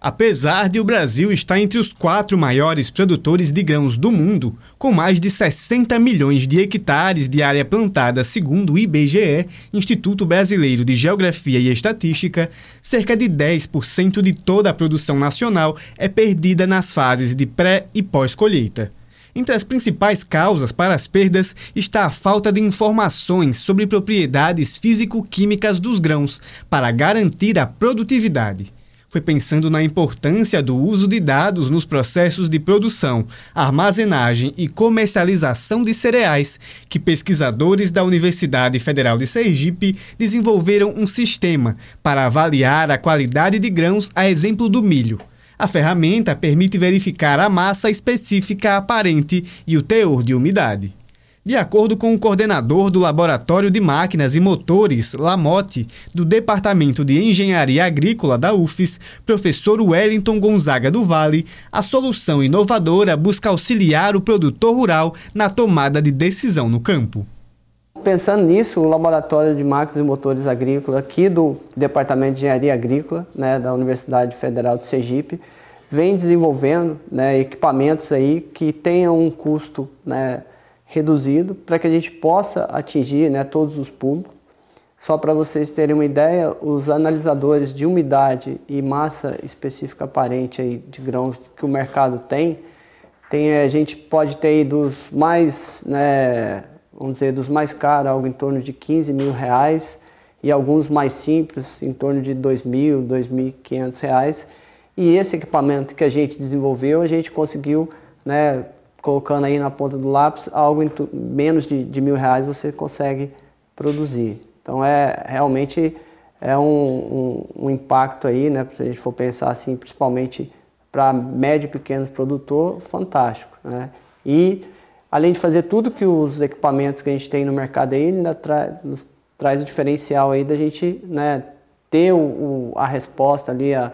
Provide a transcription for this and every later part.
Apesar de o Brasil estar entre os quatro maiores produtores de grãos do mundo, com mais de 60 milhões de hectares de área plantada, segundo o IBGE, Instituto Brasileiro de Geografia e Estatística, cerca de 10% de toda a produção nacional é perdida nas fases de pré e pós-colheita. Entre as principais causas para as perdas está a falta de informações sobre propriedades físico-químicas dos grãos para garantir a produtividade foi pensando na importância do uso de dados nos processos de produção, armazenagem e comercialização de cereais que pesquisadores da Universidade Federal de Sergipe desenvolveram um sistema para avaliar a qualidade de grãos a exemplo do milho. A ferramenta permite verificar a massa específica aparente e o teor de umidade. De acordo com o coordenador do Laboratório de Máquinas e Motores, Lamote, do Departamento de Engenharia Agrícola da UFES, professor Wellington Gonzaga do Vale, a solução inovadora busca auxiliar o produtor rural na tomada de decisão no campo. Pensando nisso, o Laboratório de Máquinas e Motores Agrícola, aqui do Departamento de Engenharia Agrícola, né, da Universidade Federal de Sergipe, vem desenvolvendo né, equipamentos aí que tenham um custo né, reduzido para que a gente possa atingir né, todos os públicos. Só para vocês terem uma ideia, os analisadores de umidade e massa específica aparente aí de grãos que o mercado tem, tem a gente pode ter dos mais, né, vamos dizer, dos mais caros, algo em torno de 15 mil reais, e alguns mais simples, em torno de 2 mil, 2.500 reais. E esse equipamento que a gente desenvolveu, a gente conseguiu né, colocando aí na ponta do lápis, algo em menos de, de, mil reais você consegue produzir. Então é realmente é um, um, um impacto aí, né? Se a gente for pensar assim, principalmente para médio e pequeno produtor, fantástico, né? E além de fazer tudo que os equipamentos que a gente tem no mercado aí, ainda tra nos traz o diferencial aí da gente, né, ter o, o, a resposta ali, a,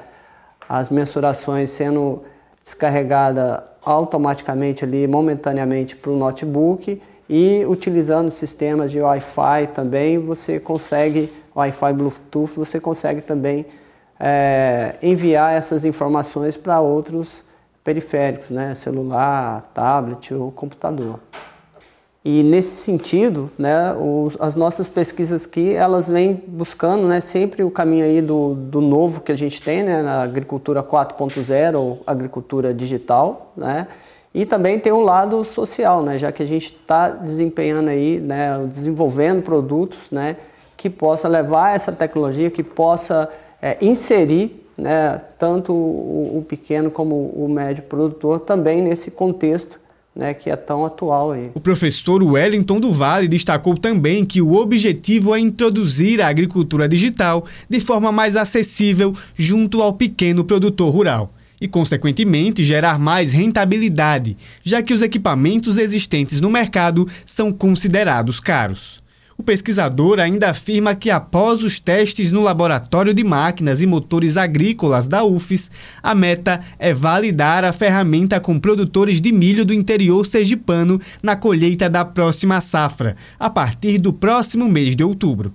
as mensurações sendo descarregada automaticamente ali, momentaneamente para o notebook e utilizando sistemas de Wi-Fi também, você consegue, Wi-Fi Bluetooth, você consegue também é, enviar essas informações para outros periféricos, né, celular, tablet ou computador. E nesse sentido, né, os, as nossas pesquisas aqui, elas vêm buscando né, sempre o caminho aí do, do novo que a gente tem, né, na agricultura 4.0 ou agricultura digital, né, e também tem um lado social, né, já que a gente está desempenhando aí, né, desenvolvendo produtos, né, que possa levar essa tecnologia, que possa é, inserir né, tanto o, o pequeno como o médio produtor também nesse contexto né, que é tão atual aí. O professor Wellington do Vale destacou também que o objetivo é introduzir a agricultura digital de forma mais acessível junto ao pequeno produtor rural e, consequentemente, gerar mais rentabilidade, já que os equipamentos existentes no mercado são considerados caros. O pesquisador ainda afirma que, após os testes no Laboratório de Máquinas e Motores Agrícolas da UFES, a meta é validar a ferramenta com produtores de milho do interior sergipano na colheita da próxima safra, a partir do próximo mês de outubro.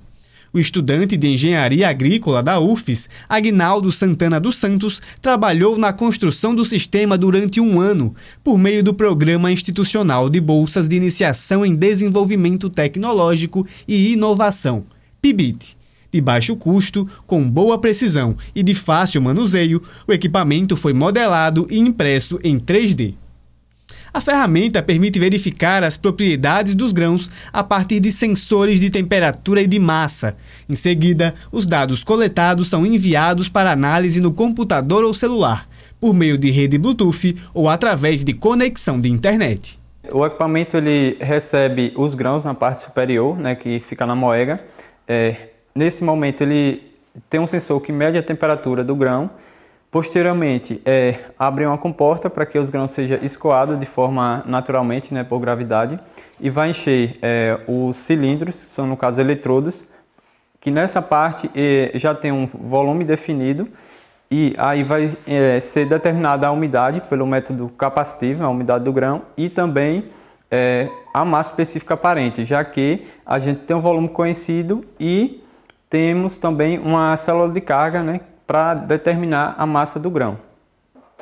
O estudante de engenharia agrícola da UFES, Agnaldo Santana dos Santos, trabalhou na construção do sistema durante um ano, por meio do Programa Institucional de Bolsas de Iniciação em Desenvolvimento Tecnológico e Inovação, PIBIT. De baixo custo, com boa precisão e de fácil manuseio, o equipamento foi modelado e impresso em 3D. A ferramenta permite verificar as propriedades dos grãos a partir de sensores de temperatura e de massa. Em seguida, os dados coletados são enviados para análise no computador ou celular, por meio de rede Bluetooth ou através de conexão de internet. O equipamento ele recebe os grãos na parte superior, né, que fica na moega. É, nesse momento ele tem um sensor que mede a temperatura do grão Posteriormente, é, abre uma comporta para que os grãos sejam escoados de forma naturalmente, né, por gravidade, e vai encher é, os cilindros, que são no caso eletrodos, que nessa parte é, já tem um volume definido e aí vai é, ser determinada a umidade pelo método capacitivo, a umidade do grão, e também é, a massa específica aparente, já que a gente tem um volume conhecido e temos também uma célula de carga, né, para determinar a massa do grão.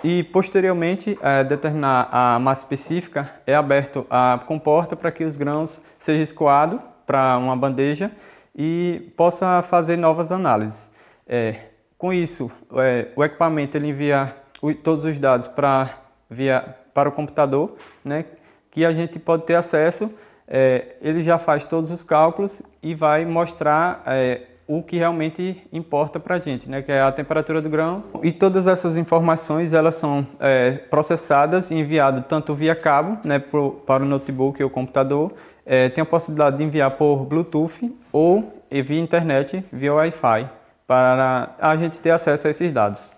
E posteriormente, é, determinar a massa específica, é aberto a comporta para que os grãos sejam escoados para uma bandeja e possa fazer novas análises. É, com isso, é, o equipamento ele envia o, todos os dados para, via, para o computador, né, que a gente pode ter acesso. É, ele já faz todos os cálculos e vai mostrar é, o que realmente importa para a gente, né, que é a temperatura do grão. E todas essas informações elas são é, processadas e enviadas tanto via cabo né, pro, para o notebook ou computador, é, tem a possibilidade de enviar por Bluetooth ou via internet, via Wi-Fi, para a gente ter acesso a esses dados.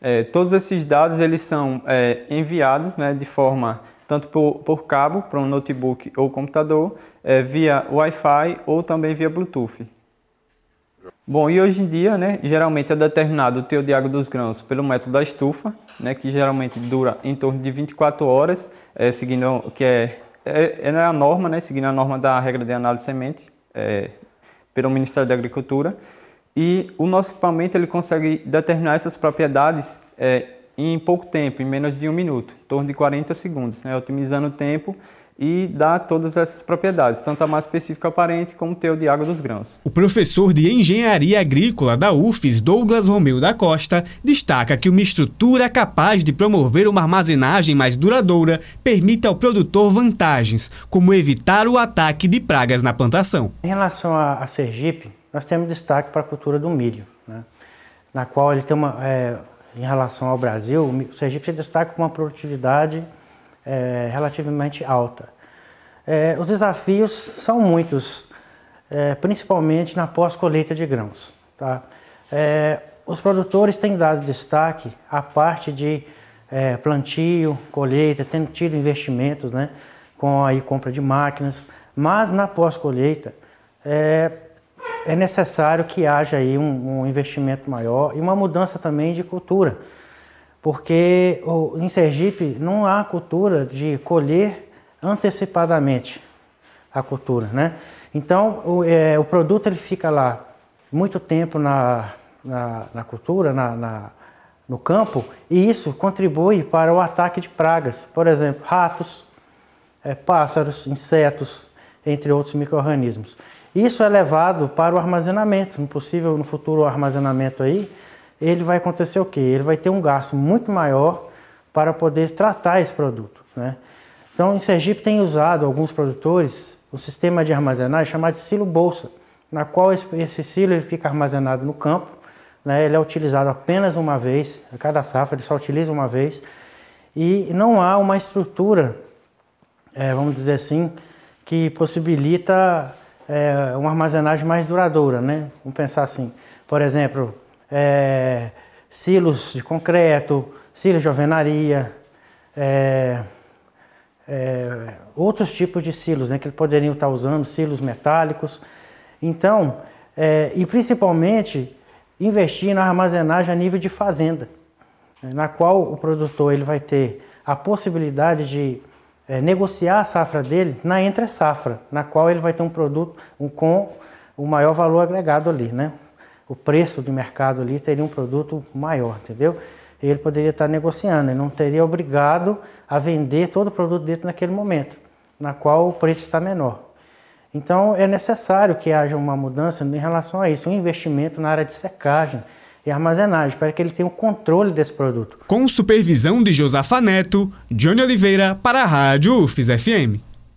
É, todos esses dados eles são é, enviados né, de forma tanto por, por cabo para um notebook ou computador, é, via Wi-Fi ou também via Bluetooth. Bom, e hoje em dia, né, geralmente é determinado o teor de água dos grãos pelo método da estufa, né, que geralmente dura em torno de 24 horas, é, seguindo que é, é, é a norma, né, seguindo a norma da regra de análise de semente é, pelo Ministério da Agricultura. E o nosso equipamento ele consegue determinar essas propriedades é, em pouco tempo, em menos de um minuto, em torno de 40 segundos, né, otimizando o tempo e dá todas essas propriedades, tanto a massa específica aparente como o teor de água dos grãos. O professor de Engenharia Agrícola da UFES, Douglas Romeu da Costa, destaca que uma estrutura capaz de promover uma armazenagem mais duradoura permite ao produtor vantagens, como evitar o ataque de pragas na plantação. Em relação a, Sergipe, nós temos destaque para a cultura do milho, né? na qual ele tem uma, é, em relação ao Brasil, o Sergipe se destaca com uma produtividade é, relativamente alta. É, os desafios são muitos, é, principalmente na pós-colheita de grãos. Tá? É, os produtores têm dado destaque à parte de é, plantio, colheita, tendo tido investimentos né, com a compra de máquinas, mas na pós-colheita é, é, necessário que haja aí um, um investimento maior e uma mudança também de cultura porque em Sergipe não há cultura de colher antecipadamente a cultura, né? Então o, é, o produto ele fica lá muito tempo na, na, na cultura, na, na, no campo, e isso contribui para o ataque de pragas, por exemplo, ratos, é, pássaros, insetos, entre outros micro-organismos. Isso é levado para o armazenamento, no possível no futuro armazenamento aí, ele vai acontecer o quê? Ele vai ter um gasto muito maior para poder tratar esse produto. Né? Então, em Sergipe tem usado alguns produtores um sistema de armazenagem chamado de silo bolsa, na qual esse, esse silo ele fica armazenado no campo, né? ele é utilizado apenas uma vez, a cada safra ele só utiliza uma vez, e não há uma estrutura, é, vamos dizer assim, que possibilita é, uma armazenagem mais duradoura. Né? Vamos pensar assim, por exemplo, é, silos de concreto, silos de alvenaria, é, é, outros tipos de silos né, que poderiam estar usando, silos metálicos. Então, é, e principalmente investir na armazenagem a nível de fazenda, na qual o produtor ele vai ter a possibilidade de é, negociar a safra dele na entre safra, na qual ele vai ter um produto um, com o maior valor agregado ali, né? O preço do mercado ali teria um produto maior, entendeu? Ele poderia estar negociando, ele não teria obrigado a vender todo o produto dentro naquele momento, na qual o preço está menor. Então é necessário que haja uma mudança em relação a isso, um investimento na área de secagem e armazenagem, para que ele tenha o um controle desse produto. Com supervisão de Josafa Neto, Johnny Oliveira para a Rádio UFES FM.